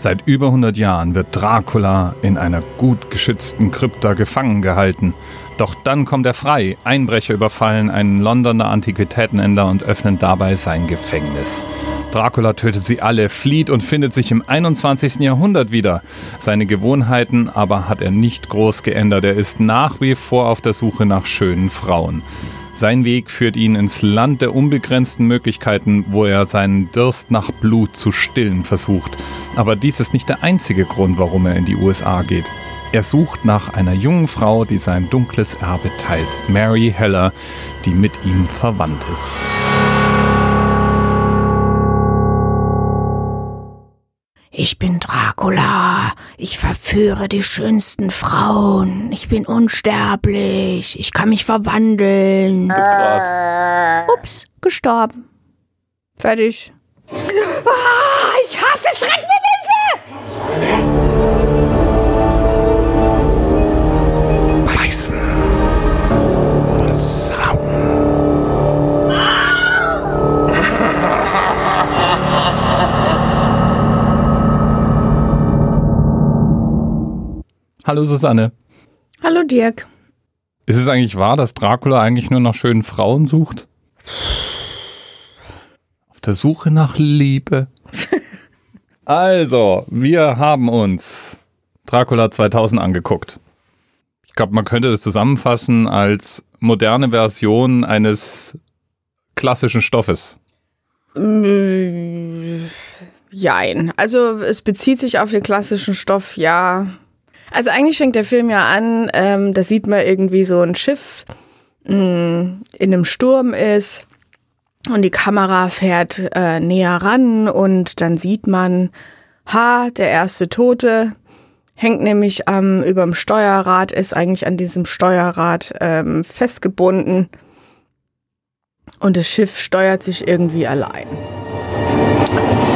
Seit über 100 Jahren wird Dracula in einer gut geschützten Krypta gefangen gehalten. Doch dann kommt er frei. Einbrecher überfallen einen Londoner Antiquitätenhändler und öffnen dabei sein Gefängnis. Dracula tötet sie alle, flieht und findet sich im 21. Jahrhundert wieder. Seine Gewohnheiten aber hat er nicht groß geändert. Er ist nach wie vor auf der Suche nach schönen Frauen. Sein Weg führt ihn ins Land der unbegrenzten Möglichkeiten, wo er seinen Durst nach Blut zu stillen versucht. Aber dies ist nicht der einzige Grund, warum er in die USA geht. Er sucht nach einer jungen Frau, die sein dunkles Erbe teilt, Mary Heller, die mit ihm verwandt ist. Ich bin Dracula. Ich verführe die schönsten Frauen. Ich bin unsterblich. Ich kann mich verwandeln. Ups, gestorben. Fertig. Ah, ich hasse Schreckmomente! Beißen. Hallo Susanne. Hallo Dirk. Ist es eigentlich wahr, dass Dracula eigentlich nur nach schönen Frauen sucht? Auf der Suche nach Liebe. also, wir haben uns Dracula 2000 angeguckt. Ich glaube, man könnte das zusammenfassen als moderne Version eines klassischen Stoffes. Jein. Also es bezieht sich auf den klassischen Stoff, ja. Also eigentlich fängt der Film ja an, ähm, da sieht man irgendwie so ein Schiff mh, in einem Sturm ist und die Kamera fährt äh, näher ran und dann sieht man, ha, der erste Tote hängt nämlich am überm Steuerrad, ist eigentlich an diesem Steuerrad ähm, festgebunden und das Schiff steuert sich irgendwie allein.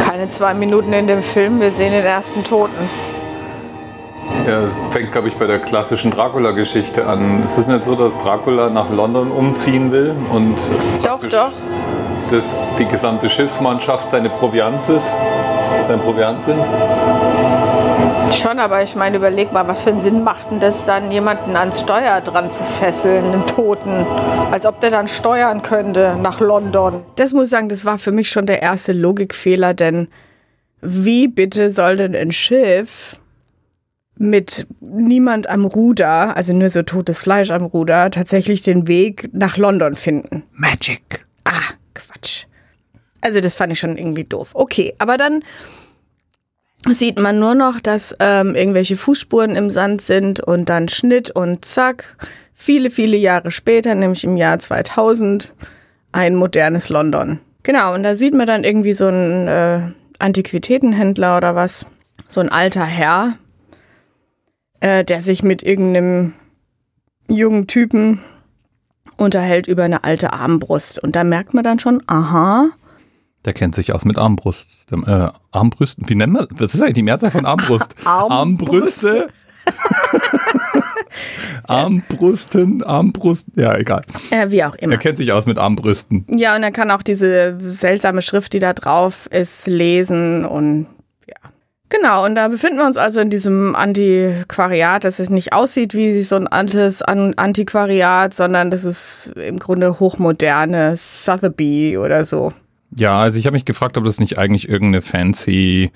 Keine zwei Minuten in dem Film, wir sehen den ersten Toten. Ja, es fängt, glaube ich, bei der klassischen Dracula-Geschichte an. Ist es nicht so, dass Dracula nach London umziehen will und Doch, doch. dass die gesamte Schiffsmannschaft seine Proviant ist? Sein Proviant sind? Schon, aber ich meine, überleg mal, was für einen Sinn macht denn das dann, jemanden ans Steuer dran zu fesseln, einen Toten? Als ob der dann steuern könnte nach London. Das muss ich sagen, das war für mich schon der erste Logikfehler, denn wie bitte soll denn ein Schiff mit niemand am Ruder, also nur so totes Fleisch am Ruder, tatsächlich den Weg nach London finden? Magic. Ah, Quatsch. Also das fand ich schon irgendwie doof. Okay, aber dann sieht man nur noch, dass ähm, irgendwelche Fußspuren im Sand sind und dann Schnitt und zack, viele, viele Jahre später, nämlich im Jahr 2000, ein modernes London. Genau, und da sieht man dann irgendwie so einen äh, Antiquitätenhändler oder was, so ein alter Herr, äh, der sich mit irgendeinem jungen Typen unterhält über eine alte Armbrust. Und da merkt man dann schon, aha, Der kennt sich aus mit Armbrust. Dem, Äh, Armbrüsten. Wie nennt man? Was ist eigentlich die Mehrzahl von Armbrust? Armbrüste. Armbrusten, Armbrust. Ja, egal. äh, wie auch immer. Er kennt sich aus mit Armbrüsten. Ja, und er kann auch diese seltsame Schrift, die da drauf ist, lesen und. Genau, und da befinden wir uns also in diesem Antiquariat, das es nicht aussieht wie so ein altes An Antiquariat, sondern das ist im Grunde hochmoderne Sotheby oder so. Ja, also ich habe mich gefragt, ob das nicht eigentlich irgendeine fancy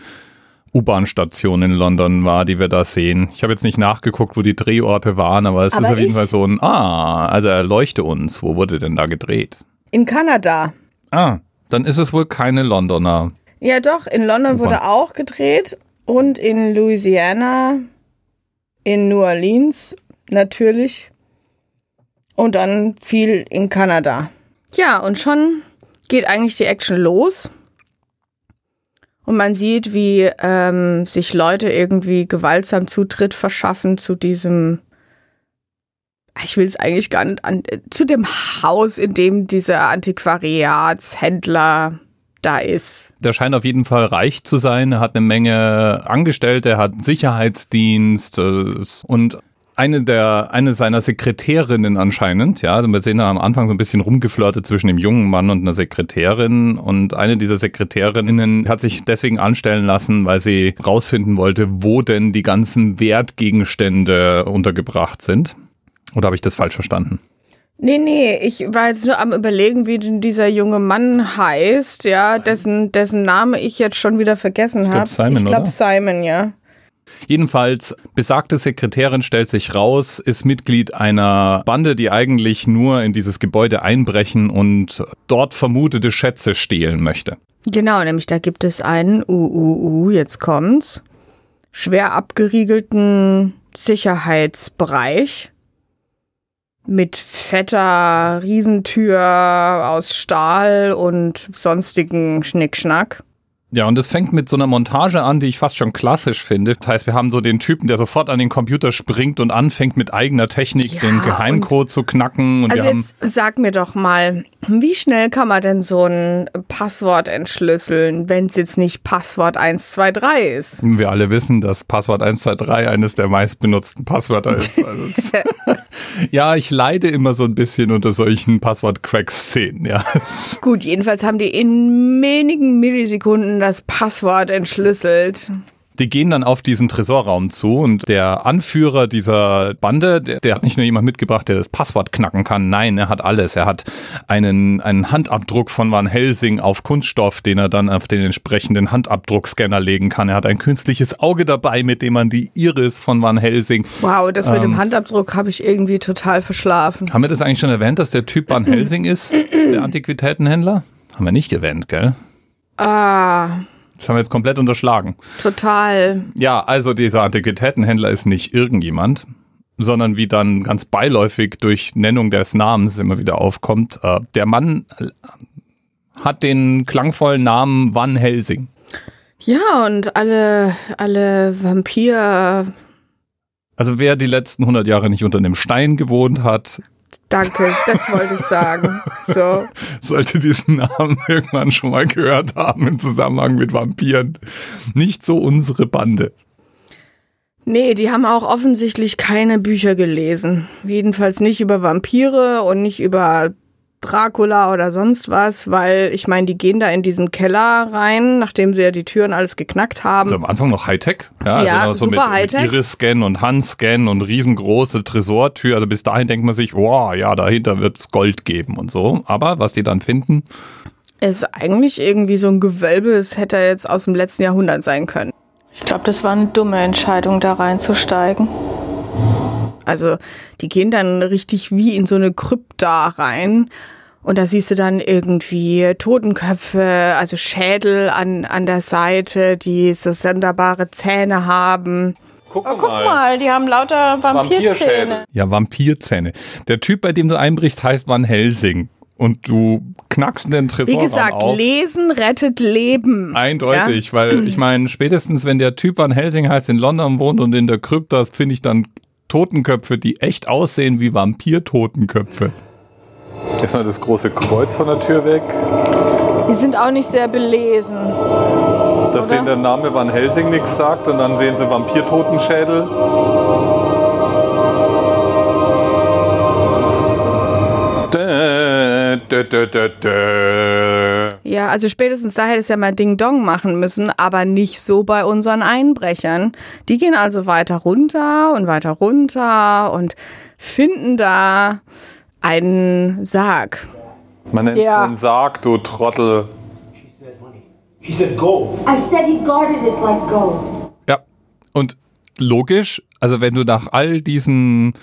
U-Bahn-Station in London war, die wir da sehen. Ich habe jetzt nicht nachgeguckt, wo die Drehorte waren, aber es Aber ist auf jeden Fall so ein, ah, also erleuchte uns. Wo wurde denn da gedreht? In Kanada. Ah, dann ist es wohl keine Londoner. Ja, doch, in London wurde auch gedreht und in Louisiana, in New Orleans natürlich und dann viel in Kanada. Ja, und schon geht eigentlich die Action los. Und man sieht, wie ähm, sich Leute irgendwie gewaltsam Zutritt verschaffen zu diesem, ich will es eigentlich gar nicht, an, zu dem Haus, in dem dieser Antiquariatshändler da ist. Der scheint auf jeden Fall reich zu sein. Er hat eine Menge Angestellte, er hat Sicherheitsdienst äh, und eine der, eine seiner Sekretärinnen anscheinend, ja, also wir sehen da am Anfang so ein bisschen rumgeflirtet zwischen dem jungen Mann und einer Sekretärin und eine dieser Sekretärinnen hat sich deswegen anstellen lassen, weil sie rausfinden wollte, wo denn die ganzen Wertgegenstände untergebracht sind. Oder habe ich das falsch verstanden? Nee, nee, ich war jetzt nur am überlegen, wie denn dieser junge Mann heißt, ja, dessen, dessen Name ich jetzt schon wieder vergessen glaub, habe. Simon, ich glaube oder? Simon, ja. Jedenfalls, besagte Sekretärin stellt sich raus, ist Mitglied einer Bande, die eigentlich nur in dieses Gebäude einbrechen und dort vermutete Schätze stehlen möchte. Genau, nämlich da gibt es einen, uh, uh, uh, jetzt kommt's, schwer abgeriegelten Sicherheitsbereich mit fetter Riesentür aus Stahl und sonstigen Schnickschnack. Ja, und es fängt mit so einer Montage an, die ich fast schon klassisch finde. Das heißt, wir haben so den Typen, der sofort an den Computer springt und anfängt mit eigener Technik Ja, den Geheimcode zu knacken. Und Also jetzt sag mir doch mal, wie schnell kann man denn so ein Passwort entschlüsseln, wenn es jetzt nicht Passwort 123 ist? wir alle wissen, dass Passwort 123 eines der meistbenutzten Passwörter ist. Also ja, ich leide immer so ein bisschen unter solchen Passwort-Crack-Szenen, ja. Gut, jedenfalls haben die in wenigen Millisekunden das Passwort entschlüsselt. Die gehen dann auf diesen Tresorraum zu und der Anführer dieser Bande, der, der hat nicht nur jemand mitgebracht, der das Passwort knacken kann, nein, er hat alles. Er hat einen, einen Handabdruck von Van Helsing auf Kunststoff, den er dann auf den entsprechenden Handabdruckscanner legen kann. Er hat ein künstliches Auge dabei, mit dem man die Iris von Van Helsing. Wow, das mit Ähm. dem Handabdruck habe ich irgendwie total verschlafen. Haben wir das eigentlich schon erwähnt, dass der Typ Van Helsing ist, der Antiquitätenhändler? Haben wir nicht erwähnt, gell? Ah, Das haben wir jetzt komplett unterschlagen. total. Ja, also dieser Antiquitätenhändler ist nicht irgendjemand, sondern wie dann ganz beiläufig durch Nennung des Namens immer wieder aufkommt, äh, der Mann äh, hat den klangvollen Namen Van Helsing. Ja, und alle, alle Vampir, Also wer die letzten 100 Jahre nicht unter einem Stein gewohnt hat, danke, das wollte ich sagen. So. sollte diesen Namen irgendwann schon mal gehört haben im Zusammenhang mit Vampiren. Nicht so unsere Bande. Nee, die haben auch offensichtlich keine Bücher gelesen. Jedenfalls nicht über Vampire und nicht über Dracula oder sonst was, weil ich meine, die gehen da in diesen Keller rein, nachdem sie ja die Türen alles geknackt haben. Also am Anfang noch Hightech. Ja, Ja, also noch so super mit, Hightech. mit Iris-Scan und Hand-Scan und riesengroße Tresortür. Also bis dahin denkt man sich, wow, ja, dahinter wird's Gold geben und so. Aber was die dann finden, ist eigentlich irgendwie so ein Gewölbe, es hätte jetzt aus dem letzten Jahrhundert sein können. Ich glaube, das war eine dumme Entscheidung, da reinzusteigen. Also die gehen dann richtig wie in so eine Krypta rein. Und da siehst du dann irgendwie Totenköpfe, also Schädel an, an der Seite, die so sonderbare Zähne haben. guck, Oh, guck mal, die haben lauter Vampirzähne. Ja, Vampirzähne. Der Typ, bei dem du einbrichst, heißt Van Helsing. Und du knackst den Wie Tresorraum gesagt, auf. Lesen rettet Leben. Eindeutig, weil ich meine, spätestens wenn der Typ Van Helsing heißt, in London wohnt und in der Krypta ist, finde ich dann Totenköpfe, die echt aussehen wie Vampir-Totenköpfe. Erstmal das große Kreuz von der Tür weg. Die sind auch nicht sehr belesen. Dass Oder? denen der Name Van Helsing nichts sagt und dann sehen sie Vampir-Totenschädel. Dä, dä, dä, dä, dä. Ja, also spätestens da hätte es ja mal Ding Dong machen müssen, aber nicht so bei unseren Einbrechern. Die gehen also weiter runter und weiter runter und finden da einen Sarg. Man nennt Ja. es einen Sarg, du Trottel. He said gold. I said he guarded it like gold. Ja, und logisch, also wenn du nach all diesen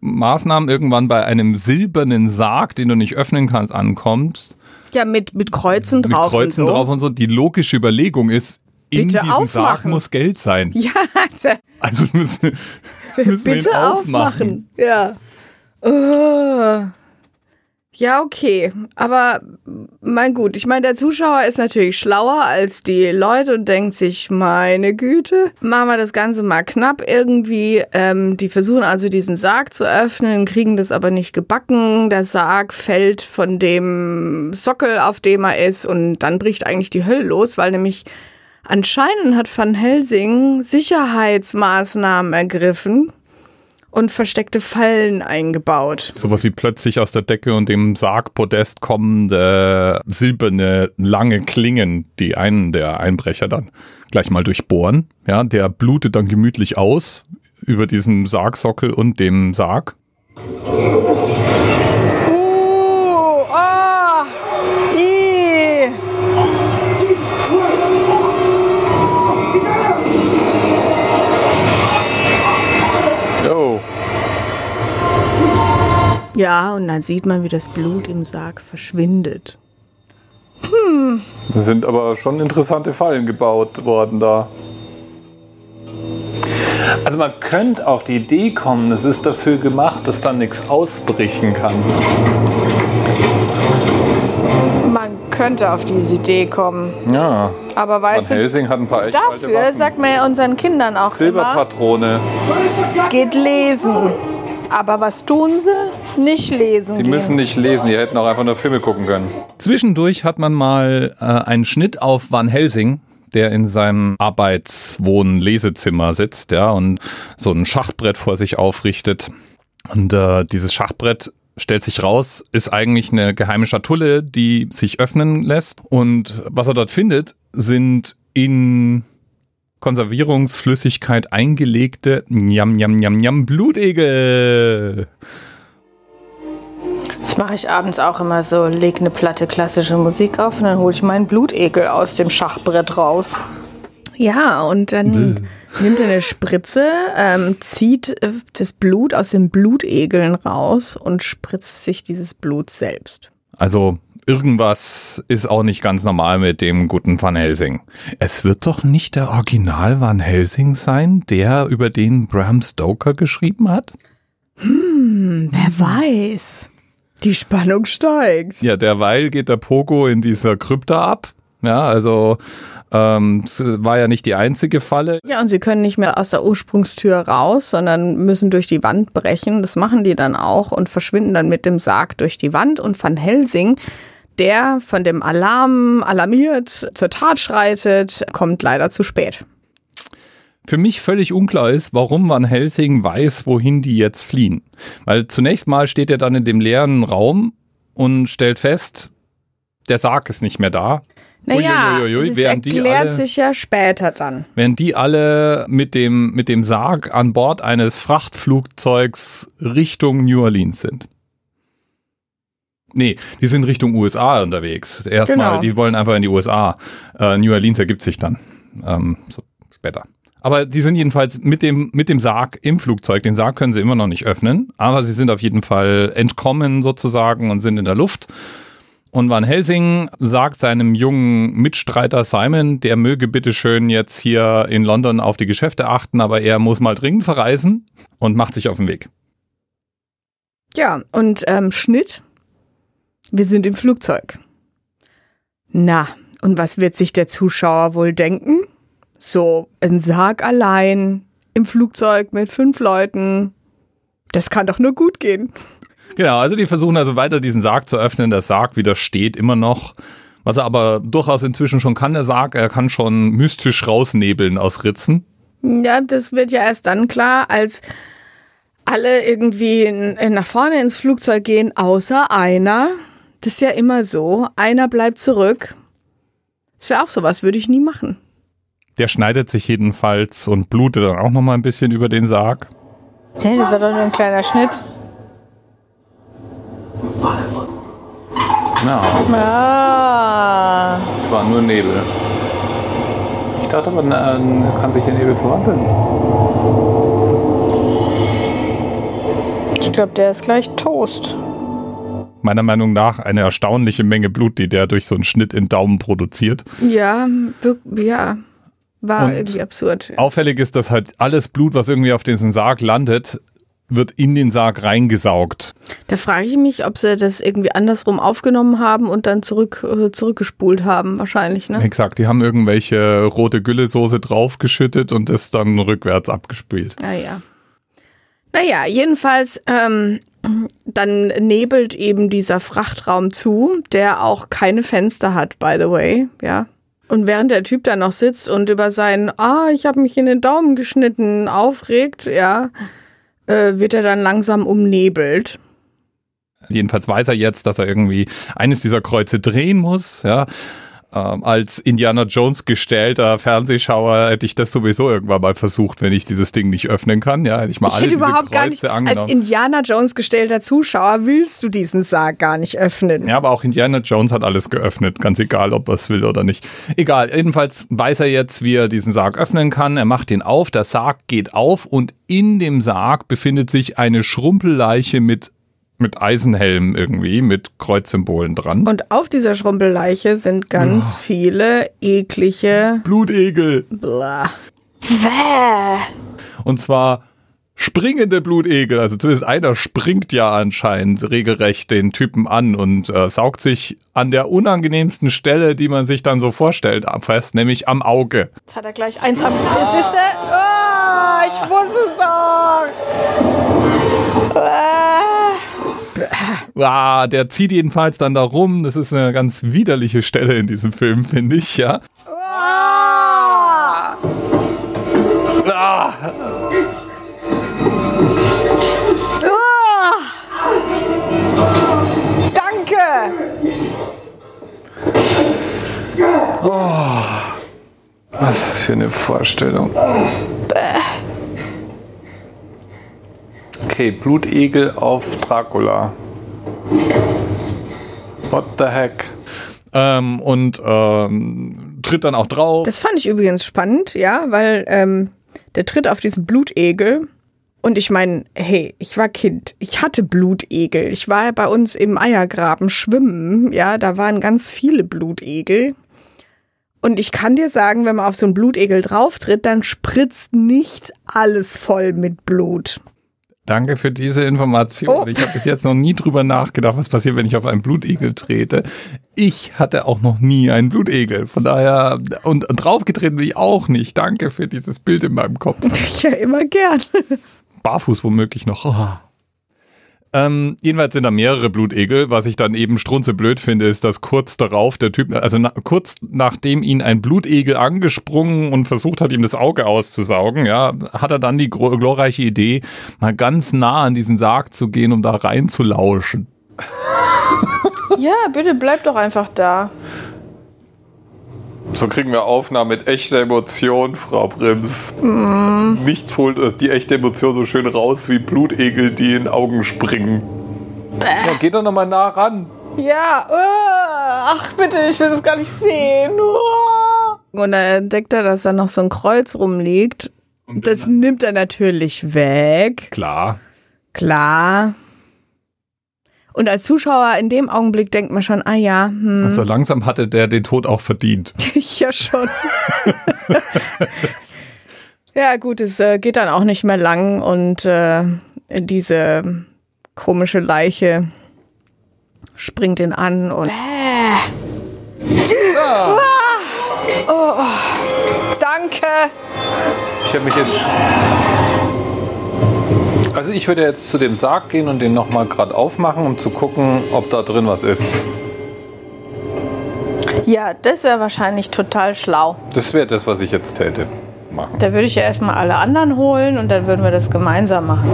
Maßnahmen irgendwann bei einem silbernen Sarg, den du nicht öffnen kannst, ankommst, Ja, mit, mit Kreuzen mit drauf. Kreuzen und so. drauf und so, die logische Überlegung ist, in Bitte diesem Sarg aufmachen. muss Geld sein. Ja, also, Also müssen, müssen wir ihn bitte aufmachen. aufmachen. Ja. Uh. Ja, okay. Aber mein gut, ich meine, der Zuschauer ist natürlich schlauer als die Leute und denkt sich, meine Güte, machen wir das Ganze mal knapp irgendwie. Ähm, die versuchen also diesen Sarg zu öffnen, kriegen das aber nicht gebacken. Der Sarg fällt von dem Sockel, auf dem er ist und dann bricht eigentlich die Hölle los, weil nämlich Anscheinend hat Van Helsing Sicherheitsmaßnahmen ergriffen und versteckte Fallen eingebaut. Sowas wie plötzlich aus der Decke und dem Sargpodest kommende silberne lange Klingen, die einen der Einbrecher dann gleich mal durchbohren. Ja, der blutet dann gemütlich aus über diesem Sargsockel und dem Sarg. Ja, und dann sieht man, wie das Blut im Sarg verschwindet. Da sind aber schon interessante Fallen gebaut worden da. Also man könnte auf die Idee kommen, es ist dafür gemacht, dass dann nichts ausbrechen kann. Man könnte auf diese Idee kommen. Ja. Aber Van weißt du, Helsing hat ein paar dafür sagt man ja unseren Kindern auch immer, Silberpatrone. geht lesen. Aber was tun sie? Nicht lesen Die gehen. müssen nicht lesen, die hätten auch einfach nur Filme gucken können. Zwischendurch hat man mal äh, einen Schnitt auf Van Helsing, der in seinem Arbeitswohn-Lesezimmer sitzt, ja, und so ein Schachbrett vor sich aufrichtet. Und äh, dieses Schachbrett stellt sich raus, ist eigentlich eine geheime Schatulle, die sich öffnen lässt. Und was er dort findet, sind in Konservierungsflüssigkeit eingelegte Njam, Njam, Njam, Njam Blutegel. Das mache ich abends auch immer so. Leg eine Platte klassische Musik auf und dann hole ich meinen Blutegel aus dem Schachbrett raus. Ja, und dann nimmt er eine Spritze, ähm, zieht äh, das Blut aus den Blutegeln raus und spritzt sich dieses Blut selbst. Also irgendwas ist auch nicht ganz normal mit dem guten Van Helsing. Es wird doch nicht der Original Van Helsing sein, der über den Bram Stoker geschrieben hat? Wer weiß? Die Spannung steigt. Ja, derweil geht der Pogo in dieser Krypta ab. Ja, also ähm, es war ja nicht die einzige Falle. Ja, und sie können nicht mehr aus der Ursprungstür raus, sondern müssen durch die Wand brechen. Das machen die dann auch und verschwinden dann mit dem Sarg durch die Wand. Und Van Helsing, der von dem Alarm alarmiert zur Tat schreitet, kommt leider zu spät. Für mich völlig unklar ist, warum Van Helsing weiß, wohin die jetzt fliehen. Weil zunächst mal steht er dann in dem leeren Raum und stellt fest, der Sarg ist nicht mehr da. Naja, Uiuiui, das erklärt alle- sich ja später dann. Während die alle mit dem, mit dem Sarg an Bord eines Frachtflugzeugs Richtung New Orleans sind. Nee, die sind Richtung USA unterwegs. Erstmal, Genau. die wollen einfach in die USA. Äh, New Orleans ergibt sich dann. Ähm, so später. Aber die sind jedenfalls mit dem, mit dem Sarg im Flugzeug. Den Sarg können sie immer noch nicht öffnen, aber sie sind auf jeden Fall entkommen sozusagen und sind in der Luft. Und Van Helsing sagt seinem jungen Mitstreiter Simon, der möge bitte schön jetzt hier in London auf die Geschäfte achten, aber er muss mal dringend verreisen und macht sich auf den Weg. Ja, und ähm, Schnitt. Wir sind im Flugzeug. Na, und was wird sich der Zuschauer wohl denken? So, ein Sarg allein im Flugzeug mit fünf Leuten. Das kann doch nur gut gehen. Genau, also die versuchen also weiter diesen Sarg zu öffnen. Der Sarg widersteht immer noch. Was er aber durchaus inzwischen schon kann, der Sarg, er kann schon mystisch rausnebeln aus Ritzen. Ja, das wird ja erst dann klar, als alle irgendwie in, in nach vorne ins Flugzeug gehen, außer einer. Das ist ja immer so. Einer bleibt zurück. Das wäre auch sowas, würde ich nie machen. Der schneidet sich jedenfalls und blutet dann auch noch mal ein bisschen über den Sarg. Hey, das war doch nur ein kleiner Schnitt. Ja, Ah. es war nur Nebel. Ich dachte aber, na, kann sich der Nebel verwandeln. Ich glaube, der ist gleich Toast. Meiner Meinung nach eine erstaunliche Menge Blut, die der durch so einen Schnitt in Daumen produziert. Ja, ja. War Und irgendwie absurd. Auffällig ist, dass halt alles Blut, was irgendwie auf diesen Sarg landet, wird in den Sarg reingesaugt. Da frage ich mich, ob sie das irgendwie andersrum aufgenommen haben und dann zurück, äh, zurückgespult haben, wahrscheinlich, ne? Gesagt, die haben irgendwelche rote Güllesoße draufgeschüttet und das dann rückwärts abgespült. Naja. Naja, jedenfalls, ähm, dann nebelt eben dieser Frachtraum zu, der auch keine Fenster hat, by the way, ja. Und während der Typ da noch sitzt und über seinen, ah, ich habe mich in den Daumen geschnitten, aufregt, ja, äh, wird er dann langsam umnebelt. Jedenfalls weiß er jetzt, dass er irgendwie eines dieser Kreuze drehen muss, ja. Ähm, als Indiana Jones gestellter Fernsehschauer hätte ich das sowieso irgendwann mal versucht, wenn ich dieses Ding nicht öffnen kann. Ja, hätte ich mal Ich alle hätte diese überhaupt Kreuze gar nicht, als angenommen. Indiana Jones gestellter Zuschauer willst du diesen Sarg gar nicht öffnen. Ja, aber auch Indiana Jones hat alles geöffnet, ganz egal, ob er es will oder nicht. Egal, jedenfalls weiß er jetzt, wie er diesen Sarg öffnen kann. Er macht ihn auf, der Sarg geht auf und in dem Sarg befindet sich eine Schrumpelleiche mit, mit Eisenhelm irgendwie, mit Kreuzsymbolen dran. Und auf dieser Schrumpelleiche sind ganz viele eklige. Blutegel. Blah. Und zwar springende Blutegel. Also zumindest einer springt ja anscheinend regelrecht den Typen an und äh, saugt sich an der unangenehmsten Stelle, die man sich dann so vorstellt, fest, nämlich am Auge. Jetzt hat er gleich eins am. Siehst du? Ah, ich wusste es doch. Ah. Ah, der zieht jedenfalls dann da rum. Das ist eine ganz widerliche Stelle in diesem Film, finde ich, ja. Ah. Ah, Ah. Danke. was für eine Vorstellung. Okay, Blutegel auf Dracula. What the heck? Ähm, und ähm, tritt dann auch drauf. Das fand ich übrigens spannend, ja, weil ähm, der tritt auf diesen Blutegel. Und ich meine, hey, ich war Kind, ich hatte Blutegel. Ich war ja bei uns im Eiergraben schwimmen, ja, da waren ganz viele Blutegel. Und ich kann dir sagen, wenn man auf so einen Blutegel drauftritt, dann spritzt nicht alles voll mit Blut. Danke für diese Information. Oh. Ich habe bis jetzt noch nie drüber nachgedacht, was passiert, wenn ich auf einen Blutegel trete. Ich hatte auch noch nie einen Blutegel. Von daher, und, und draufgetreten bin ich auch nicht. Danke für dieses Bild in meinem Kopf. Ja, immer gern. Barfuß womöglich noch. Oh. Ähm, jedenfalls sind da mehrere Blutegel. Was ich dann eben strunzeblöd finde, ist, dass kurz darauf der Typ, also na, kurz nachdem ihn ein Blutegel angesprungen und versucht hat, ihm das Auge auszusaugen, ja, hat er dann die glorreiche Idee, mal ganz nah an diesen Sarg zu gehen, um da reinzulauschen. Ja, bitte bleib doch einfach da. So kriegen wir Aufnahmen mit echter Emotion, Frau Brims. Nichts holt die echte Emotion so schön raus wie Blutegel, die in Augen springen. Ja, geht doch noch mal nah ran. Ja, äh, ach bitte, ich will das gar nicht sehen. Uh. Und da entdeckt er, dass da noch so ein Kreuz rumliegt. Das nimmt er natürlich weg. Klar. Klar. Und als Zuschauer in dem Augenblick denkt man schon, ah ja, hm, Also langsam hatte der den Tod auch verdient. ich ja schon. ja, gut, es äh, geht dann auch nicht mehr lang und äh, diese komische Leiche springt ihn an und Danke. Ich habe mich jetzt. Also ich würde jetzt zu dem Sarg gehen und den nochmal gerade aufmachen, um zu gucken, ob da drin was ist. Ja, das wäre wahrscheinlich total schlau. Das wäre das, was ich jetzt täte. Machen. Da würde ich ja erstmal alle anderen holen und dann würden wir das gemeinsam machen.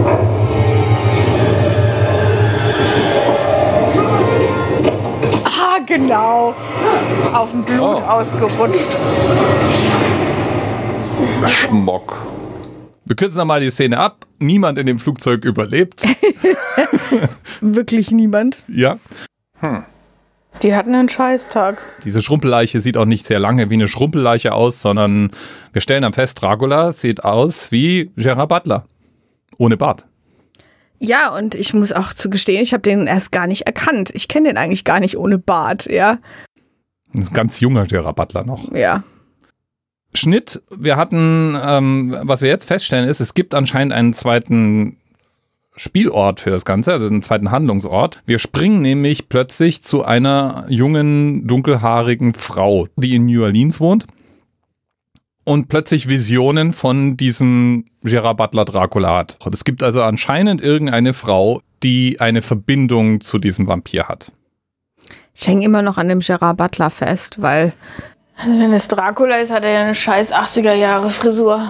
Ah, genau. Auf dem Blut Oh. ausgerutscht. Schmock. Wir kürzen nochmal die Szene ab. Niemand in dem Flugzeug überlebt. wirklich niemand. ja. Die hatten einen Scheißtag. Diese Schrumpelleiche sieht auch nicht sehr lange wie eine Schrumpelleiche aus, sondern wir stellen am fest, Dracula sieht aus wie Gerard Butler. Ohne Bart. Ja, und ich muss auch zugestehen, ich habe den erst gar nicht erkannt. Ich kenne den eigentlich gar nicht ohne Bart, ja. Das ist ein ganz junger Gerard Butler noch. Ja. Schnitt, wir hatten, ähm, was wir jetzt feststellen ist, es gibt anscheinend einen zweiten Spielort für das Ganze, also einen zweiten Handlungsort. Wir springen nämlich plötzlich zu einer jungen, dunkelhaarigen Frau, die in New Orleans wohnt und plötzlich Visionen von diesem Gerard Butler Dracula hat. Es gibt also anscheinend irgendeine Frau, die eine Verbindung zu diesem Vampir hat. Ich hänge immer noch an dem Gerard Butler fest, weil Also wenn es Dracula ist, hat er ja eine scheiß 80er Jahre Frisur.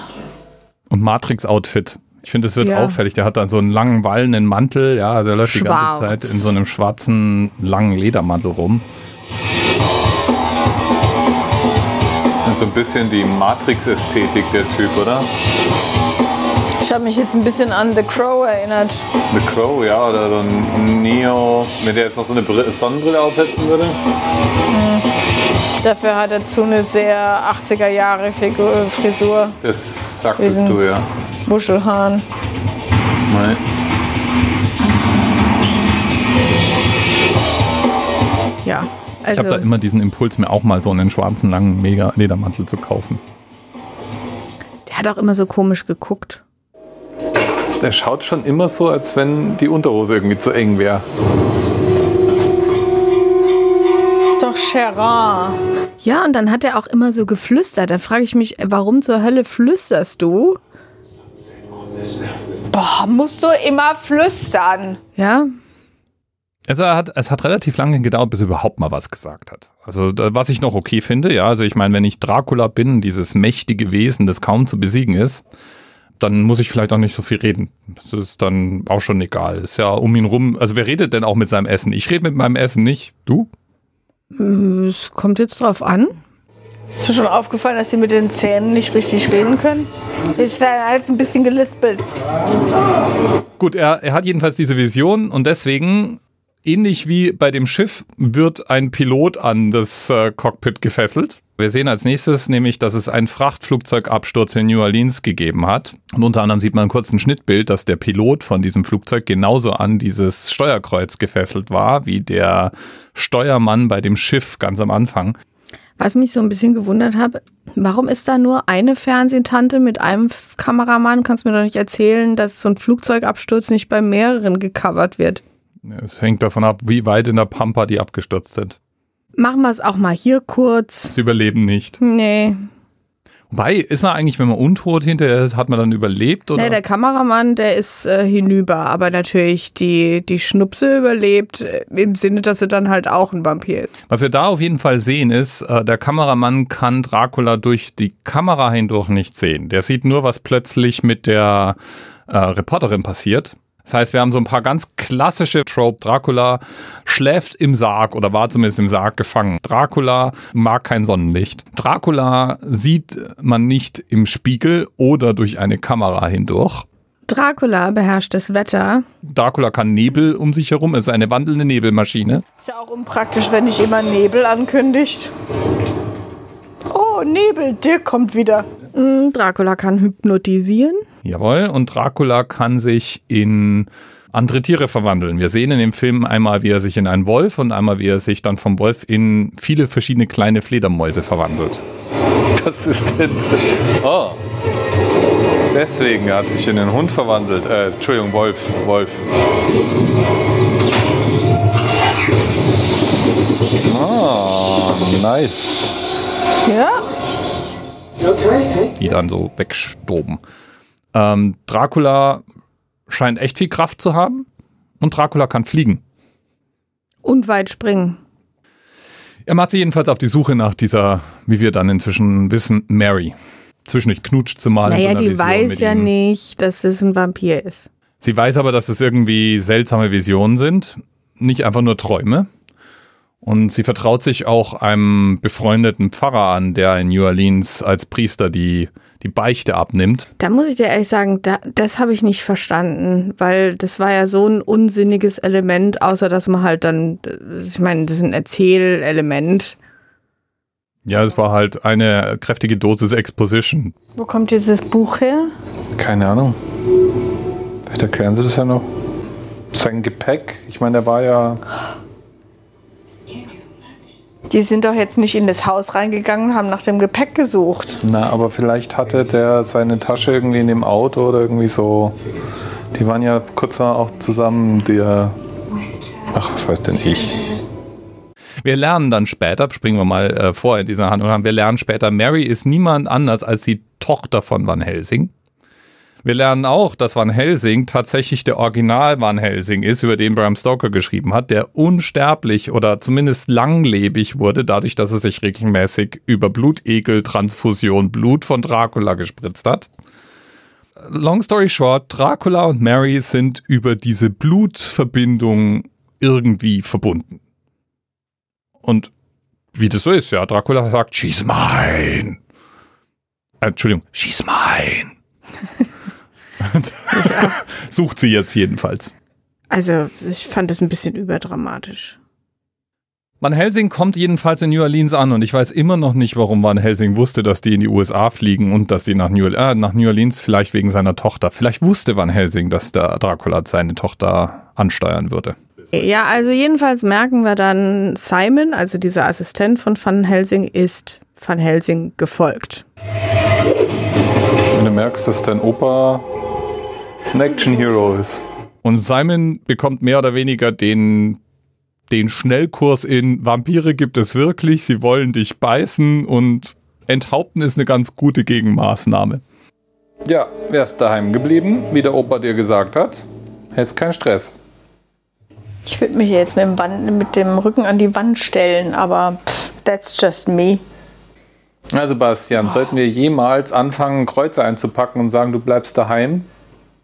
Und Matrix-Outfit. Ich finde, es wird Ja. auffällig. Der hat dann so einen langen, wallenden Mantel. Ja, also er läuft die Schwarz. ganze Zeit in so einem schwarzen, langen Ledermantel rum. So ein bisschen die Matrix-Ästhetik der Typ, oder? Ich habe mich jetzt ein bisschen an The Crow erinnert. The Crow, ja, oder so ein Neo, mit der jetzt noch so eine Brille, Sonnenbrille aufsetzen würde. Dafür hat er dazu eine sehr 80er Jahre Figur, Frisur. Das sagtest du, ja. Muschelhahn. Nein. Ja. Ich habe da Also, immer diesen Impuls, mir auch mal so einen schwarzen, langen mega Ledermantel zu kaufen. der hat auch immer so komisch geguckt. Der schaut schon immer so, als wenn die Unterhose irgendwie zu eng wäre. Doch Gerard. Ja, und dann hat er auch immer so geflüstert. Da frage ich mich, warum zur Hölle flüsterst du? Boah, musst du immer flüstern. Ja, Also er hat, es hat relativ lange gedauert, bis er überhaupt mal was gesagt hat. Also was ich noch okay finde, ja, also ich meine, wenn ich Dracula bin, dieses mächtige Wesen, das kaum zu besiegen ist, dann muss ich vielleicht auch nicht so viel reden. Das ist dann auch schon egal. Ist ja um ihn rum. Also wer redet denn auch mit seinem Essen? Ich rede mit meinem Essen nicht. Du? Es kommt jetzt drauf an. Ist dir schon aufgefallen, dass sie mit den Zähnen nicht richtig reden können? Ich halt ein bisschen gelispelt. Gut, er, er hat jedenfalls diese Vision und deswegen, ähnlich wie bei dem Schiff, wird ein Pilot an das äh, Cockpit gefesselt. Wir sehen als nächstes nämlich, dass es einen Frachtflugzeugabsturz in New Orleans gegeben hat. Und unter anderem sieht man kurz ein Schnittbild, dass der Pilot von diesem Flugzeug genauso an dieses Steuerkreuz gefesselt war, wie der Steuermann bei dem Schiff ganz am Anfang. Was mich so ein bisschen gewundert hat, warum ist da nur eine Fernsehtante mit einem Kameramann? Kannst mir doch nicht erzählen, dass so ein Flugzeugabsturz nicht bei mehreren gecovert wird. Es hängt davon ab, wie weit in der Pampa die abgestürzt sind. Machen wir es auch mal hier kurz. Sie überleben nicht. Nee. Wobei, ist man eigentlich, wenn man untot hinterher ist, hat man dann überlebt? Oder? Nee, der Kameramann, der ist äh, hinüber, aber natürlich die, die Schnupse überlebt, äh, im Sinne, dass sie dann halt auch ein Vampir ist. Was wir da auf jeden Fall sehen ist, äh, der Kameramann kann Dracula durch die Kamera hindurch nicht sehen. Der sieht nur, was plötzlich mit der äh, Reporterin passiert. Das heißt, wir haben so ein paar ganz klassische Trope. Dracula schläft im Sarg oder war zumindest im Sarg gefangen. Dracula mag kein Sonnenlicht. Dracula sieht man nicht im Spiegel oder durch eine Kamera hindurch. Dracula beherrscht das Wetter. Dracula kann Nebel um sich herum, es ist eine wandelnde Nebelmaschine. Ist ja auch unpraktisch, wenn nicht immer Nebel ankündigt. Oh, Nebel, Dirk kommt wieder. Mm, Dracula kann hypnotisieren. Jawohl, und Dracula kann sich in andere Tiere verwandeln. Wir sehen in dem Film einmal, wie er sich in einen Wolf und einmal, wie er sich dann vom Wolf in viele verschiedene kleine Fledermäuse verwandelt. Was ist denn das? Oh. Deswegen, er hat sich in einen Hund verwandelt. Äh, Entschuldigung, Wolf. Wolf. Ah, nice. Ja? Die dann so wegstoben. Ähm, Dracula scheint echt viel Kraft zu haben und Dracula kann fliegen. Und weit springen. Er macht sich jedenfalls auf die Suche nach dieser, wie wir dann inzwischen wissen, Mary. Zwischendurch knutscht sie mal. in so Naja, die Vision weiß ja ihm. nicht, dass es ein Vampir ist. Sie weiß aber, dass es irgendwie seltsame Visionen sind, nicht einfach nur Träume. Und sie vertraut sich auch einem befreundeten Pfarrer an, der in New Orleans als Priester die, die Beichte abnimmt. Da muss ich dir ehrlich sagen, da, das habe ich nicht verstanden, weil das war ja so ein unsinniges Element, außer dass man halt dann, ich meine, das ist ein Erzählelement. Ja, es war halt eine kräftige Dosis Exposition. Wo kommt jetzt das Buch her? Keine Ahnung. Vielleicht erklären Sie das ja noch. Sein Gepäck, ich meine, der war ja. Die sind doch jetzt nicht in das Haus reingegangen und haben nach dem Gepäck gesucht. Na, aber vielleicht hatte der seine Tasche irgendwie in dem Auto oder irgendwie so. Die waren ja kurz mal auch zusammen, der. Ach, was weiß denn ich. Wir lernen dann später, springen wir mal äh, vor in dieser Handlung, wir lernen später, Mary ist niemand anders als die Tochter von Van Helsing. Wir lernen auch, dass Van Helsing tatsächlich der Original Van Helsing ist, über den Bram Stoker geschrieben hat, der unsterblich oder zumindest langlebig wurde, dadurch, dass er sich regelmäßig über Blutegeltransfusion Blut von Dracula gespritzt hat. long story short, Dracula und Mary sind über diese Blutverbindung irgendwie verbunden. Und wie das so ist, ja, Dracula sagt, she's mine. Äh, Entschuldigung, she's Sucht sie jetzt jedenfalls. Also, ich fand das ein bisschen überdramatisch. Van Helsing kommt jedenfalls in New Orleans an und ich weiß immer noch nicht, warum Van Helsing wusste, dass die in die USA fliegen und dass sie nach New, äh, nach New Orleans vielleicht wegen seiner Tochter. Vielleicht wusste Van Helsing, dass der Dracula seine Tochter ansteuern würde. Ja, also jedenfalls merken wir dann, Simon, also dieser Assistent von Van Helsing, ist Van Helsing gefolgt. Wenn du merkst, dass dein Opa ein Action Hero ist. Und Simon bekommt mehr oder weniger den den Schnellkurs in Vampire gibt es wirklich, sie wollen dich beißen und enthaupten ist eine ganz gute Gegenmaßnahme. Ja, wärst daheim geblieben, wie der Opa dir gesagt hat, hättest keinen Stress. Ich würde mich jetzt mit dem, Wand, mit dem Rücken an die Wand stellen, aber pff, that's just me. Also Bastian, oh. sollten wir jemals anfangen, Kreuze einzupacken und sagen, du bleibst daheim?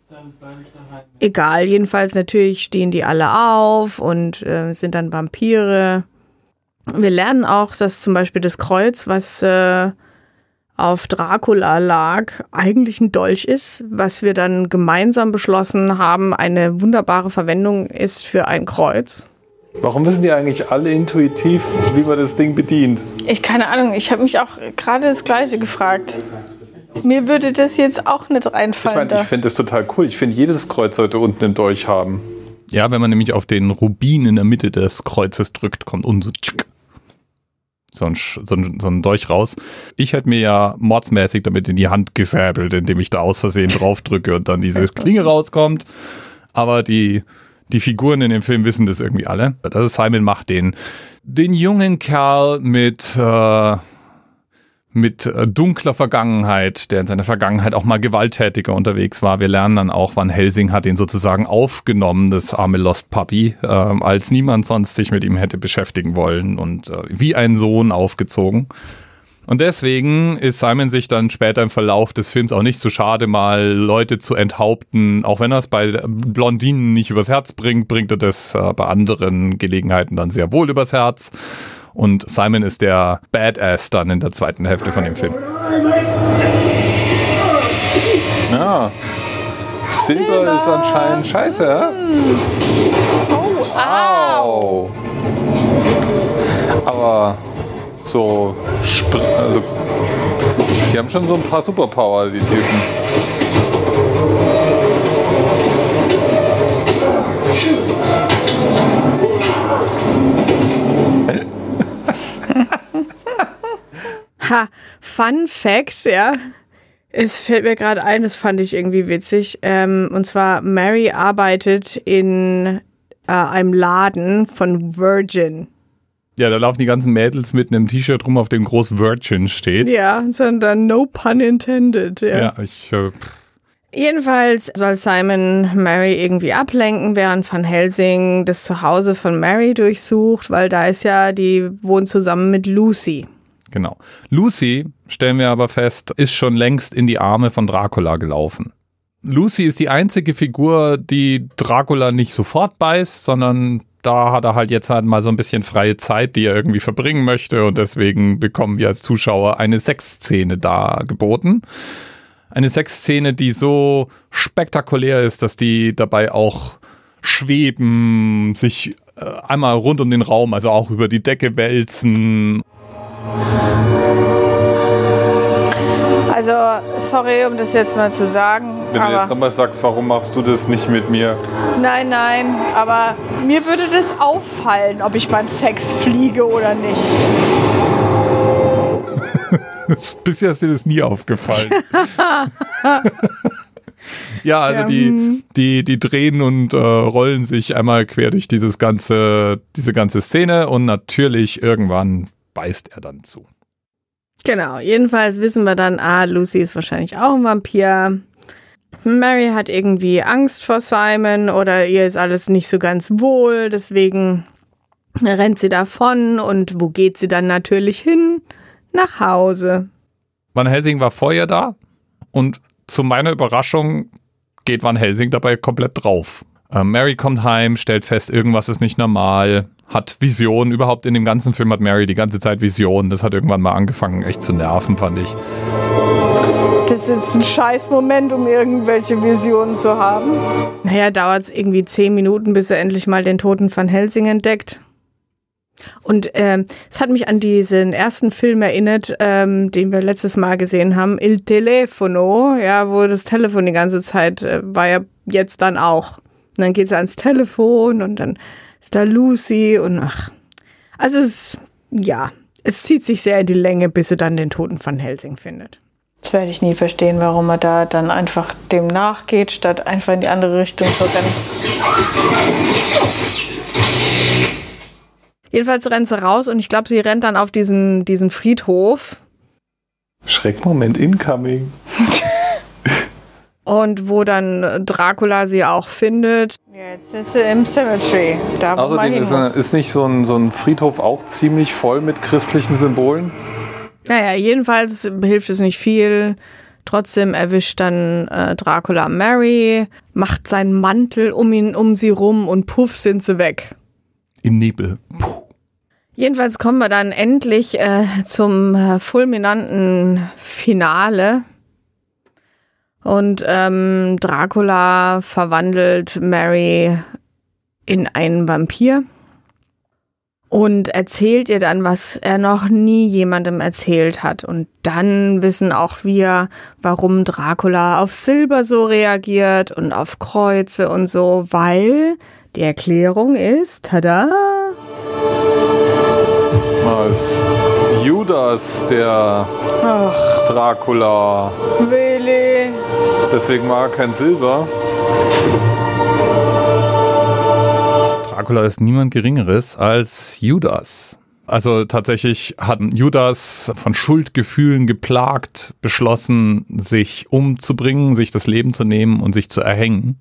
Dann bleibe ich daheim. Egal, jedenfalls natürlich stehen die alle auf und äh, sind dann Vampire. Wir lernen auch, dass zum Beispiel das Kreuz, was äh, auf Dracula lag, eigentlich ein Dolch ist, was wir dann gemeinsam beschlossen haben, eine wunderbare Verwendung ist für ein Kreuz. Warum wissen die eigentlich alle intuitiv, wie man das Ding bedient? Ich keine Ahnung, ich habe mich auch gerade das gleiche gefragt. Mir würde das jetzt auch nicht einfallen. Ich, mein, ich finde das total cool. Ich finde, jedes Kreuz sollte unten einen Dolch haben. Ja, wenn man nämlich auf den Rubin in der Mitte des Kreuzes drückt, kommt unten so, so, ein, so, ein, so ein Dolch raus. Ich hätte mir ja mordsmäßig damit in die Hand gesäbelt, indem ich da aus Versehen drauf drücke und dann diese Klinge rauskommt. Aber die, die Figuren in dem Film wissen das irgendwie alle. Das ist Simon macht den, den jungen Kerl mit äh, mit äh, dunkler Vergangenheit, der in seiner Vergangenheit auch mal gewalttätiger unterwegs war. Wir lernen dann auch, Van Helsing hat ihn sozusagen aufgenommen, das arme Lost Puppy, äh, als niemand sonst sich mit ihm hätte beschäftigen wollen und äh, wie ein Sohn aufgezogen. Und deswegen ist Simon sich dann später im Verlauf des Films auch nicht so schade, mal Leute zu enthaupten. Auch wenn er es bei Blondinen nicht übers Herz bringt, bringt er das äh, bei anderen Gelegenheiten dann sehr wohl übers Herz. Und Simon ist der Badass dann in der zweiten Hälfte von dem Film. Ja. Silber, Silber. ist anscheinend scheiße, ja? Oh, au. Aber so, also, die haben schon so ein paar Superpower, die Typen. Ha, Fun Fact, ja. Es fällt mir gerade ein, das fand ich irgendwie witzig. Ähm, und zwar, Mary arbeitet in äh, einem Laden von Virgin. Ja, da laufen die ganzen Mädels mit einem T-Shirt rum, auf dem groß Virgin steht. Ja, sondern no pun intended. Ja, ja ich. Äh, Jedenfalls soll Simon Mary irgendwie ablenken, während Van Helsing das Zuhause von Mary durchsucht, weil da ist ja, die wohnt zusammen mit Lucy. Genau. Lucy, stellen wir aber fest, ist schon längst in die Arme von Dracula gelaufen. Lucy ist die einzige Figur, die Dracula nicht sofort beißt, sondern da hat er halt jetzt halt mal so ein bisschen freie Zeit, die er irgendwie verbringen möchte und deswegen bekommen wir als Zuschauer eine Sexszene dargeboten. Eine Sexszene, die so spektakulär ist, dass die dabei auch schweben, sich äh, einmal rund um den Raum, also auch über die Decke wälzen. Also, sorry, um das jetzt mal zu sagen. Wenn du jetzt nochmal sagst, warum machst du das nicht mit mir? Nein, nein, aber mir würde das auffallen, ob ich beim Sex fliege oder nicht. Bisher ist dir das nie aufgefallen. ja, also ja, die, hm. die, die drehen und äh, rollen sich einmal quer durch dieses ganze, diese ganze Szene und natürlich irgendwann beißt er dann zu. Genau, jedenfalls wissen wir dann, ah, Lucy ist wahrscheinlich auch ein Vampir. Mary hat irgendwie Angst vor Simon oder ihr ist alles nicht so ganz wohl, deswegen rennt sie davon und wo geht sie dann natürlich hin? Nach Hause. Van Helsing war vorher da und zu meiner Überraschung geht Van Helsing dabei komplett drauf. Äh, Mary kommt heim, stellt fest, irgendwas ist nicht normal, hat Visionen. Überhaupt in dem ganzen Film hat Mary die ganze Zeit Visionen. Das hat irgendwann mal angefangen, echt zu nerven, fand ich. Das ist jetzt ein scheiß Moment, um irgendwelche Visionen zu haben. Naja, dauert es irgendwie zehn Minuten, bis er endlich mal den toten Van Helsing entdeckt. Und ähm, es hat mich an diesen ersten Film erinnert, ähm, den wir letztes Mal gesehen haben, Il Telefono, ja, wo das Telefon die ganze Zeit äh, war ja jetzt dann auch. Und dann geht sie ans Telefon und dann ist da Lucy und ach. Also es, ja, es zieht sich sehr in die Länge, bis sie dann den toten Van Helsing findet. Das werde ich nie verstehen, warum er da dann einfach dem nachgeht, statt einfach in die andere Richtung zu rennen. Jedenfalls rennt sie raus und ich glaube, sie rennt dann auf diesen, diesen Friedhof. Schreckmoment incoming. Und wo dann Dracula sie auch findet. Jetzt ist sie im Cemetery, da wo man Außerdem ist, muss. ist nicht so ein, so ein Friedhof auch ziemlich voll mit christlichen Symbolen? Naja, jedenfalls hilft es nicht viel. Trotzdem erwischt dann äh, Dracula Mary, macht seinen Mantel um ihn, um sie rum und puff sind sie weg. In Nebel. Puh. Jedenfalls kommen wir dann endlich äh, zum äh, fulminanten Finale. Und ähm, Dracula verwandelt Mary in einen Vampir und erzählt ihr dann, was er noch nie jemandem erzählt hat. Und dann wissen auch wir, warum Dracula auf Silber so reagiert und auf Kreuze und so, weil die Erklärung ist, tada, Was? Judas, der Ach, Dracula. Willi. Deswegen mag er kein Silber. Dracula ist niemand Geringeres als Judas. Also tatsächlich hat Judas von Schuldgefühlen geplagt, beschlossen, sich umzubringen, sich das Leben zu nehmen und sich zu erhängen.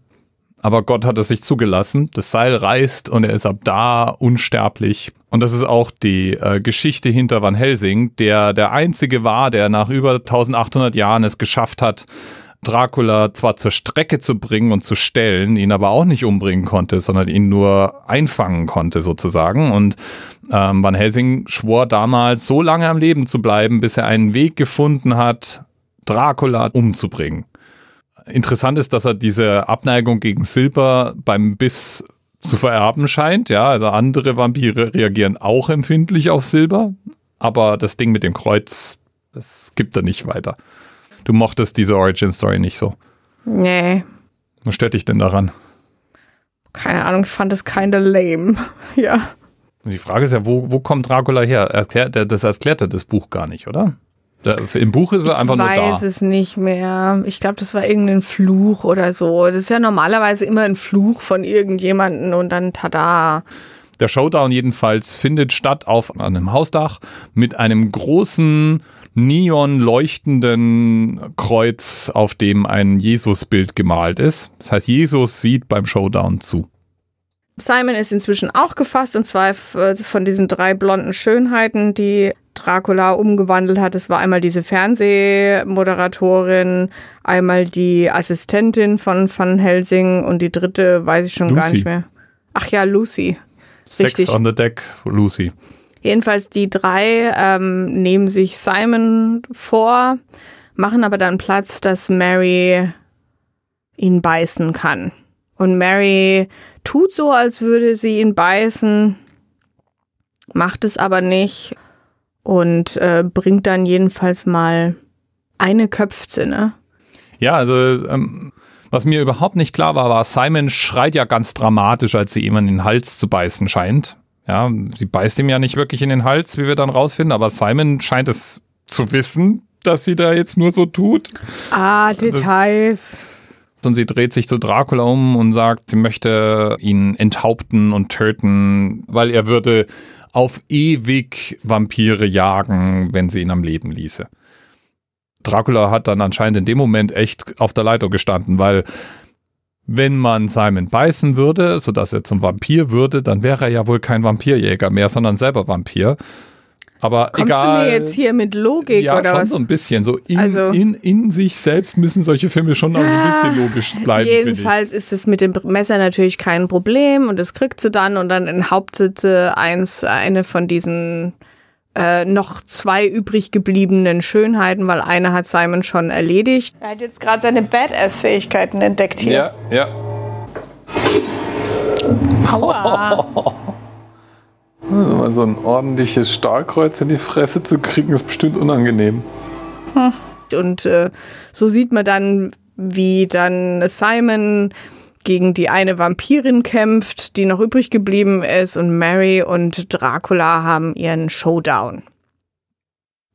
Aber Gott hat es sich zugelassen. Das Seil reißt und er ist ab da unsterblich. Und das ist auch die äh, Geschichte hinter Van Helsing, der der einzige war, der nach über 1800 Jahren es geschafft hat, Dracula zwar zur Strecke zu bringen und zu stellen, ihn aber auch nicht umbringen konnte, sondern ihn nur einfangen konnte sozusagen. Und ähm, Van Helsing schwor damals, so lange am Leben zu bleiben, bis er einen Weg gefunden hat, Dracula umzubringen. Interessant ist, dass er diese Abneigung gegen Silber beim Biss zu vererben scheint. Ja, also andere Vampire reagieren auch empfindlich auf Silber, aber das Ding mit dem Kreuz, das gibt er nicht weiter. Du mochtest diese Origin Story nicht so. nee, Was stört dich denn daran? keine Ahnung, ich fand es kinda lame. ja. Die Frage ist ja, wo, wo kommt Dracula her? Erklärt, das erklärt er das Buch gar nicht, oder? Der, Im Buch ist er einfach ich nur weiß da. es nicht mehr. Ich glaube, das war irgendein Fluch oder so. Das ist ja normalerweise immer ein Fluch von irgendjemanden und dann tada. Der Showdown jedenfalls findet statt auf einem Hausdach mit einem großen neon leuchtenden Kreuz, auf dem ein Jesusbild gemalt ist. Das heißt, Jesus sieht beim Showdown zu. Simon ist inzwischen auch gefasst und zwar von diesen drei blonden Schönheiten, die Dracula umgewandelt hat. Es war einmal diese Fernsehmoderatorin, einmal die Assistentin von Van Helsing und die dritte weiß ich schon gar Lucy. nicht mehr. Ach ja, Lucy. Sex Richtig. on the Deck, Lucy. Jedenfalls die drei ähm, nehmen sich Simon vor, machen aber dann Platz, dass Mary ihn beißen kann. Und Mary tut so, als würde sie ihn beißen, macht es aber nicht und äh, bringt dann jedenfalls mal eine Köpfzinne. Ja, also ähm, was mir überhaupt nicht klar war, war, Simon schreit ja ganz dramatisch, als sie ihm in den Hals zu beißen scheint. Ja, sie beißt ihm ja nicht wirklich in den Hals, wie wir dann rausfinden, aber Simon scheint es zu wissen, dass sie da jetzt nur so tut. Ah, Details. Und sie dreht sich zu Dracula um und sagt, sie möchte ihn enthaupten und töten, weil er würde auf ewig Vampire jagen, wenn sie ihn am Leben ließe. Dracula hat dann anscheinend in dem Moment echt auf der Leitung gestanden, weil wenn man Simon beißen würde, sodass er zum Vampir würde, dann wäre er ja wohl kein Vampirjäger mehr, sondern selber Vampir. Aber Kommst egal. du mir jetzt hier mit Logik ja, oder schon was? so ein bisschen. So in, Also- in, in sich selbst müssen solche Filme schon noch ein bisschen logisch bleiben. Jedenfalls ist es mit dem Messer natürlich kein Problem und das kriegt sie dann und dann enthauptet sie eins, eine von diesen äh, noch zwei übrig gebliebenen Schönheiten, weil eine hat Simon schon erledigt. Er hat jetzt gerade seine Badass-Fähigkeiten entdeckt hier. Ja, ja. Aua. Also mal so ein ordentliches Stahlkreuz in die Fresse zu kriegen, ist bestimmt unangenehm. Und äh, so sieht man dann, wie dann Simon gegen die eine Vampirin kämpft, die noch übrig geblieben ist und Mary und Dracula haben ihren Showdown.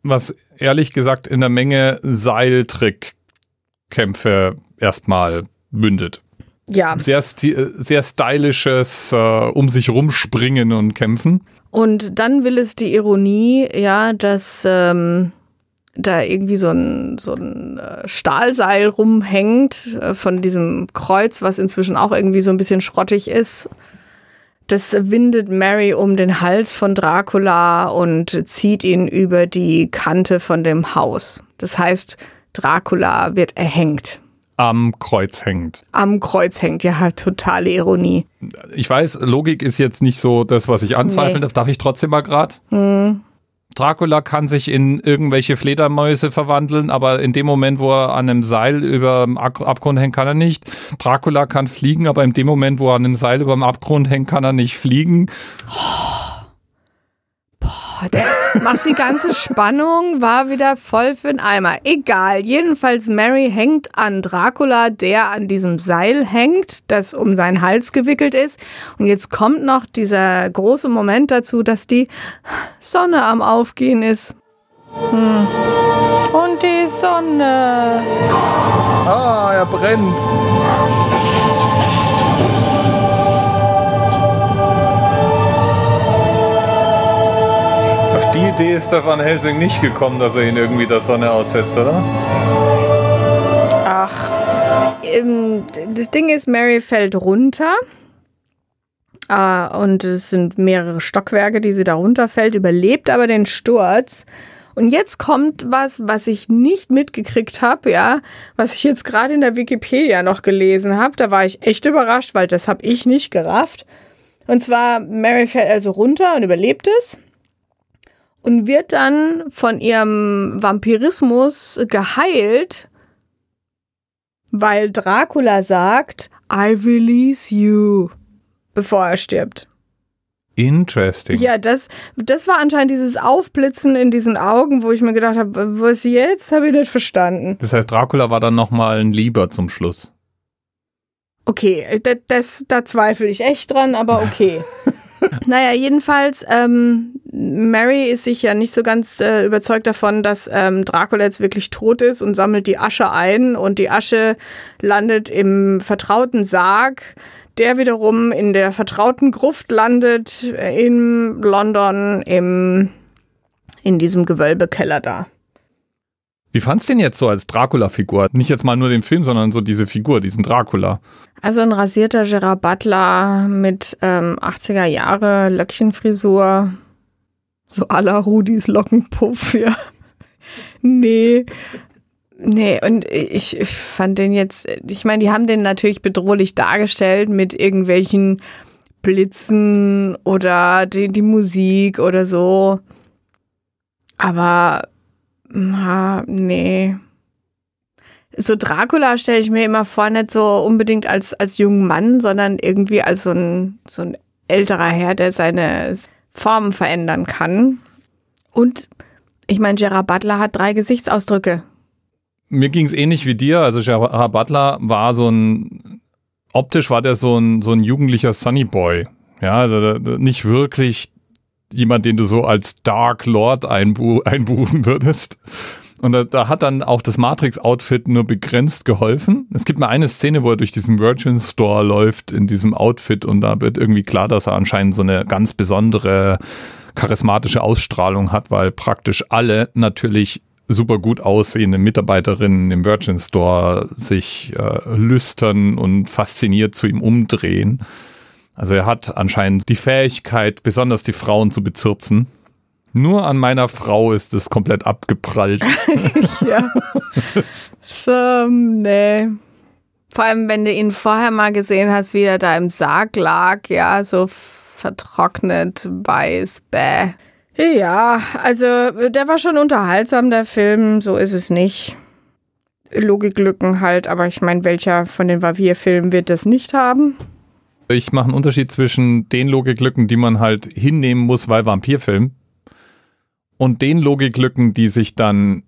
Was ehrlich gesagt in der Menge Seiltrickkämpfe erstmal mündet. Ja, Sehr, äh, sehr stylisches äh, um sich rumspringen und kämpfen. Und dann will es die Ironie, ja, dass ähm, da irgendwie so ein, so ein äh, Stahlseil rumhängt äh, von diesem Kreuz, was inzwischen auch irgendwie so ein bisschen schrottig ist. Das windet Mary um den Hals von Dracula und zieht ihn über die Kante von dem Haus. Das heißt, Dracula wird erhängt. Am Kreuz hängt. Am Kreuz hängt, ja, totale Ironie. Ich weiß, Logik ist jetzt nicht so das, was ich anzweifeln Nee. darf. Darf ich trotzdem mal grad? Dracula kann sich in irgendwelche Fledermäuse verwandeln, aber in dem Moment, wo er an einem Seil über dem Abgrund hängt, kann er nicht. Dracula kann fliegen, aber in dem Moment, wo er an einem Seil über dem Abgrund hängt, kann er nicht fliegen. Boah, der, machst die ganze Spannung, war wieder voll für den Eimer. Egal, jedenfalls Mary hängt an Dracula, der an diesem Seil hängt, das um seinen Hals gewickelt ist. Und jetzt kommt noch dieser große Moment dazu, dass die Sonne am Aufgehen ist. Und die Sonne. Ah, er brennt. Die Idee ist der Van Helsing nicht gekommen, dass er ihn irgendwie der Sonne aussetzt, oder? Ach, Das Ding ist, Mary fällt runter. Äh, und es sind mehrere Stockwerke, die sie da runterfällt, überlebt aber den Sturz. Und jetzt kommt was, was ich nicht mitgekriegt habe, ja, was ich jetzt gerade in der Wikipedia noch gelesen habe. Da war ich echt überrascht, weil das habe ich nicht gerafft. Und zwar, Mary fällt also runter und überlebt es und wird dann von ihrem Vampirismus geheilt, weil Dracula sagt, I release you, bevor er stirbt. Interesting. Ja, das, das war anscheinend dieses Aufblitzen in diesen Augen, wo ich mir gedacht habe, was jetzt? Habe ich nicht verstanden. Das heißt, Dracula war dann nochmal ein Lieber zum Schluss. Okay, das, das, da zweifle ich echt dran, aber okay. naja, jedenfalls, ähm, Mary ist sich ja nicht so ganz äh, überzeugt davon, dass ähm, Dracula jetzt wirklich tot ist und sammelt die Asche ein und die Asche landet im vertrauten Sarg, der wiederum in der vertrauten Gruft landet äh, in London im, in diesem Gewölbekeller da. Wie fandst du den jetzt so als Dracula-Figur? Nicht jetzt mal nur den Film, sondern so diese Figur, diesen Dracula. Also ein rasierter Gerard Butler mit ähm, 80er Jahre Löckchenfrisur. So la Rudis Lockenpuff, ja. nee. Nee, und ich, ich fand den jetzt, ich meine, die haben den natürlich bedrohlich dargestellt mit irgendwelchen Blitzen oder die, die Musik oder so. Aber, na, nee so Dracula stelle ich mir immer vor, nicht so unbedingt als, als jungen Mann, sondern irgendwie als so ein, so ein älterer Herr, der seine Formen verändern kann. Und ich meine, Gerard Butler hat drei Gesichtsausdrücke. Mir ging es ähnlich wie dir. Also Gerard Butler war so ein, optisch war der so ein, so ein jugendlicher Sunny Boy. Ja, also nicht wirklich jemand, den du so als Dark Lord einbu einbuchen würdest. Und da, da hat dann auch das Matrix-Outfit nur begrenzt geholfen. Es gibt mal eine Szene, wo er durch diesen Virgin Store läuft in diesem Outfit und da wird irgendwie klar, dass er anscheinend so eine ganz besondere charismatische Ausstrahlung hat, weil praktisch alle natürlich super gut aussehende Mitarbeiterinnen im Virgin Store sich äh, lüstern und fasziniert zu ihm umdrehen. Also er hat anscheinend die Fähigkeit, besonders die Frauen zu bezirzen. Nur an meiner Frau ist es komplett abgeprallt. ja. so, nee. Vor allem, wenn du ihn vorher mal gesehen hast, wie er da im Sarg lag, ja, so vertrocknet, weiß, bäh. Ja, also der war schon unterhaltsam, der Film, so ist es nicht. Logiklücken halt, aber ich meine, welcher von den Vampirfilmen wird das nicht haben? Ich mache einen Unterschied zwischen den Logiklücken, die man halt hinnehmen muss, weil Vampirfilm, und den Logiklücken, die sich dann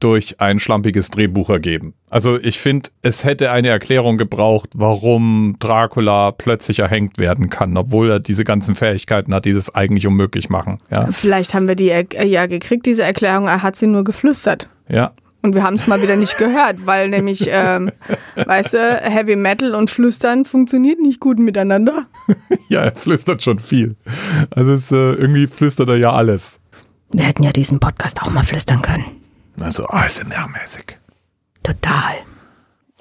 durch ein schlampiges Drehbuch ergeben. Also ich finde, es hätte eine Erklärung gebraucht, warum Dracula plötzlich erhängt werden kann, obwohl er diese ganzen Fähigkeiten hat, die das eigentlich unmöglich machen. Ja, Vielleicht haben wir die ja gekriegt, diese Erklärung, er hat sie nur geflüstert. ja. Und wir haben es mal wieder nicht gehört, weil nämlich, ähm, weißt du, Heavy Metal und Flüstern funktioniert nicht gut miteinander. ja er flüstert schon viel. Also es, äh, irgendwie flüstert er ja alles. Wir hätten ja diesen Podcast auch mal flüstern können. Also ASMR-mäßig. Total.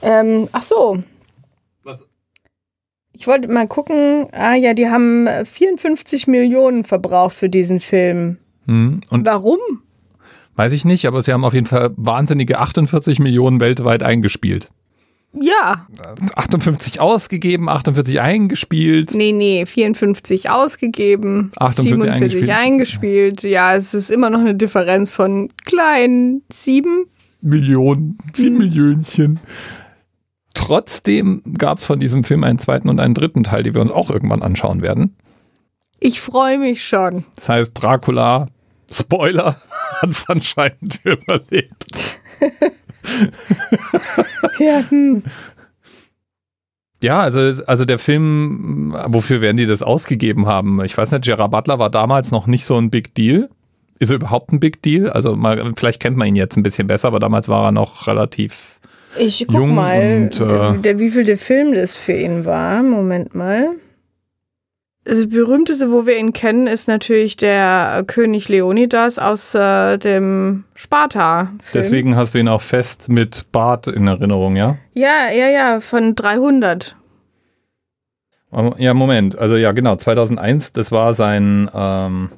Ähm, ach so. Ich wollte mal gucken. Ah ja, die haben äh, 54 Millionen verbraucht für diesen Film. Hm. Und Warum? Weiß ich nicht, aber sie haben auf jeden Fall wahnsinnige 48 Millionen weltweit eingespielt. Ja, 58 ausgegeben, 48 eingespielt. nee, nee, 54 ausgegeben, 48 47 eingespielt. eingespielt. Ja, es ist immer noch eine Differenz von kleinen sieben. Millionen, sieben Millionchen. Trotzdem gab es von diesem Film einen zweiten und einen dritten Teil, die wir uns auch irgendwann anschauen werden. Ich freue mich schon. Das heißt, Dracula, Spoiler, hat es anscheinend überlebt. Ja, hm. Ja, also, also der Film, wofür werden die das ausgegeben haben? Ich weiß nicht, Gerard Butler war damals noch nicht so ein Big Deal. Ist er überhaupt ein Big Deal? Also mal, vielleicht kennt man ihn jetzt ein bisschen besser, aber damals war er noch relativ. Ich guck Jung mal, und, äh, der, der, wie viel der Film das für ihn war. Moment mal. Also Das berühmteste, wo wir ihn kennen, ist natürlich der König Leonidas aus äh, dem Sparta. -Film. Deswegen hast du ihn auch fest mit Bart in Erinnerung, ja? Ja, ja, ja, von 300. Ja, Moment. Also ja, genau. 2001, das war sein ähm,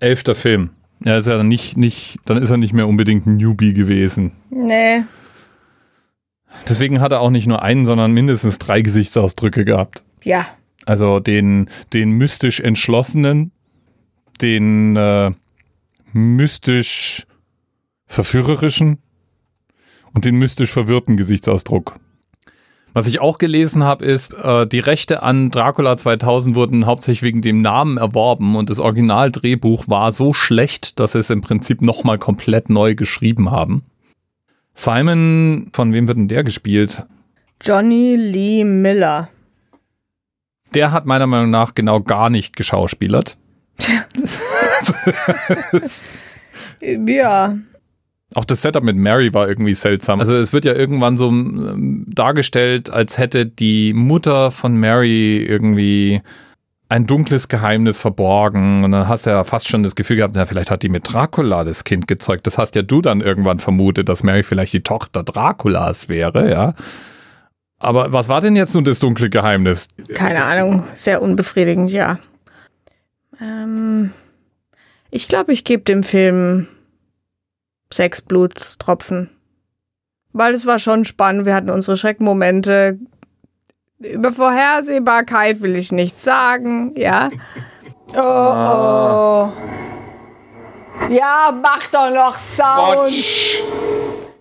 elfter Film. Ja, ist ja dann nicht, nicht, dann ist er nicht mehr unbedingt ein Newbie gewesen. Nee. Deswegen hat er auch nicht nur einen, sondern mindestens drei Gesichtsausdrücke gehabt. Ja. Also den, den mystisch entschlossenen, den äh, mystisch verführerischen und den mystisch verwirrten Gesichtsausdruck. Was ich auch gelesen habe, ist, äh, die Rechte an Dracula 2000 wurden hauptsächlich wegen dem Namen erworben und das Originaldrehbuch war so schlecht, dass sie es im Prinzip nochmal komplett neu geschrieben haben. Simon, von wem wird denn der gespielt? Johnny Lee Miller. Der hat meiner Meinung nach genau gar nicht geschauspielert. Ja. Auch das Setup mit Mary war irgendwie seltsam. Also es wird ja irgendwann so ähm, dargestellt, als hätte die Mutter von Mary irgendwie ein dunkles Geheimnis verborgen. Und dann hast du ja fast schon das Gefühl gehabt, na, vielleicht hat die mit Dracula das Kind gezeugt. Das hast ja du dann irgendwann vermutet, dass Mary vielleicht die Tochter Draculas wäre, ja. Aber was war denn jetzt nun das dunkle Geheimnis? Keine Ahnung, sehr unbefriedigend, ja. Ähm, ich glaube, ich gebe dem Film sechs Blutstropfen. Weil es war schon spannend, wir hatten unsere Schreckmomente. Über Vorhersehbarkeit will ich nichts sagen, ja. Oh, oh. Ja, mach doch noch Sound.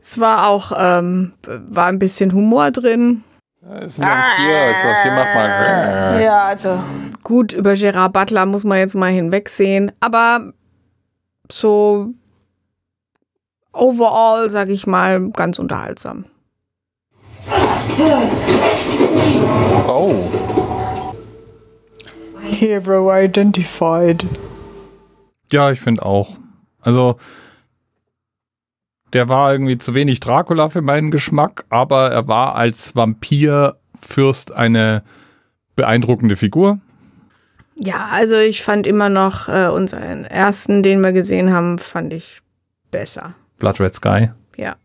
Es war auch, ähm, war ein bisschen Humor drin. Ja, ist ein Vampir, als Vampir macht man. Ja, also gut, über Gerard Butler muss man jetzt mal hinwegsehen, aber so overall, sag ich mal, ganz unterhaltsam. Oh, Hero identified. Ja, ich finde auch. Also, der war irgendwie zu wenig Dracula für meinen Geschmack, aber er war als Vampirfürst eine beeindruckende Figur. Ja, also ich fand immer noch äh, unseren ersten, den wir gesehen haben, fand ich besser. Blood Red Sky. Ja.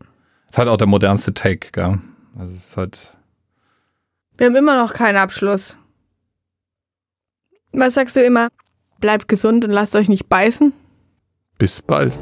Ist halt auch der modernste Take, gell? Also, es ist halt. Wir haben immer noch keinen Abschluss. Was sagst du immer? Bleibt gesund und lasst euch nicht beißen. Bis bald.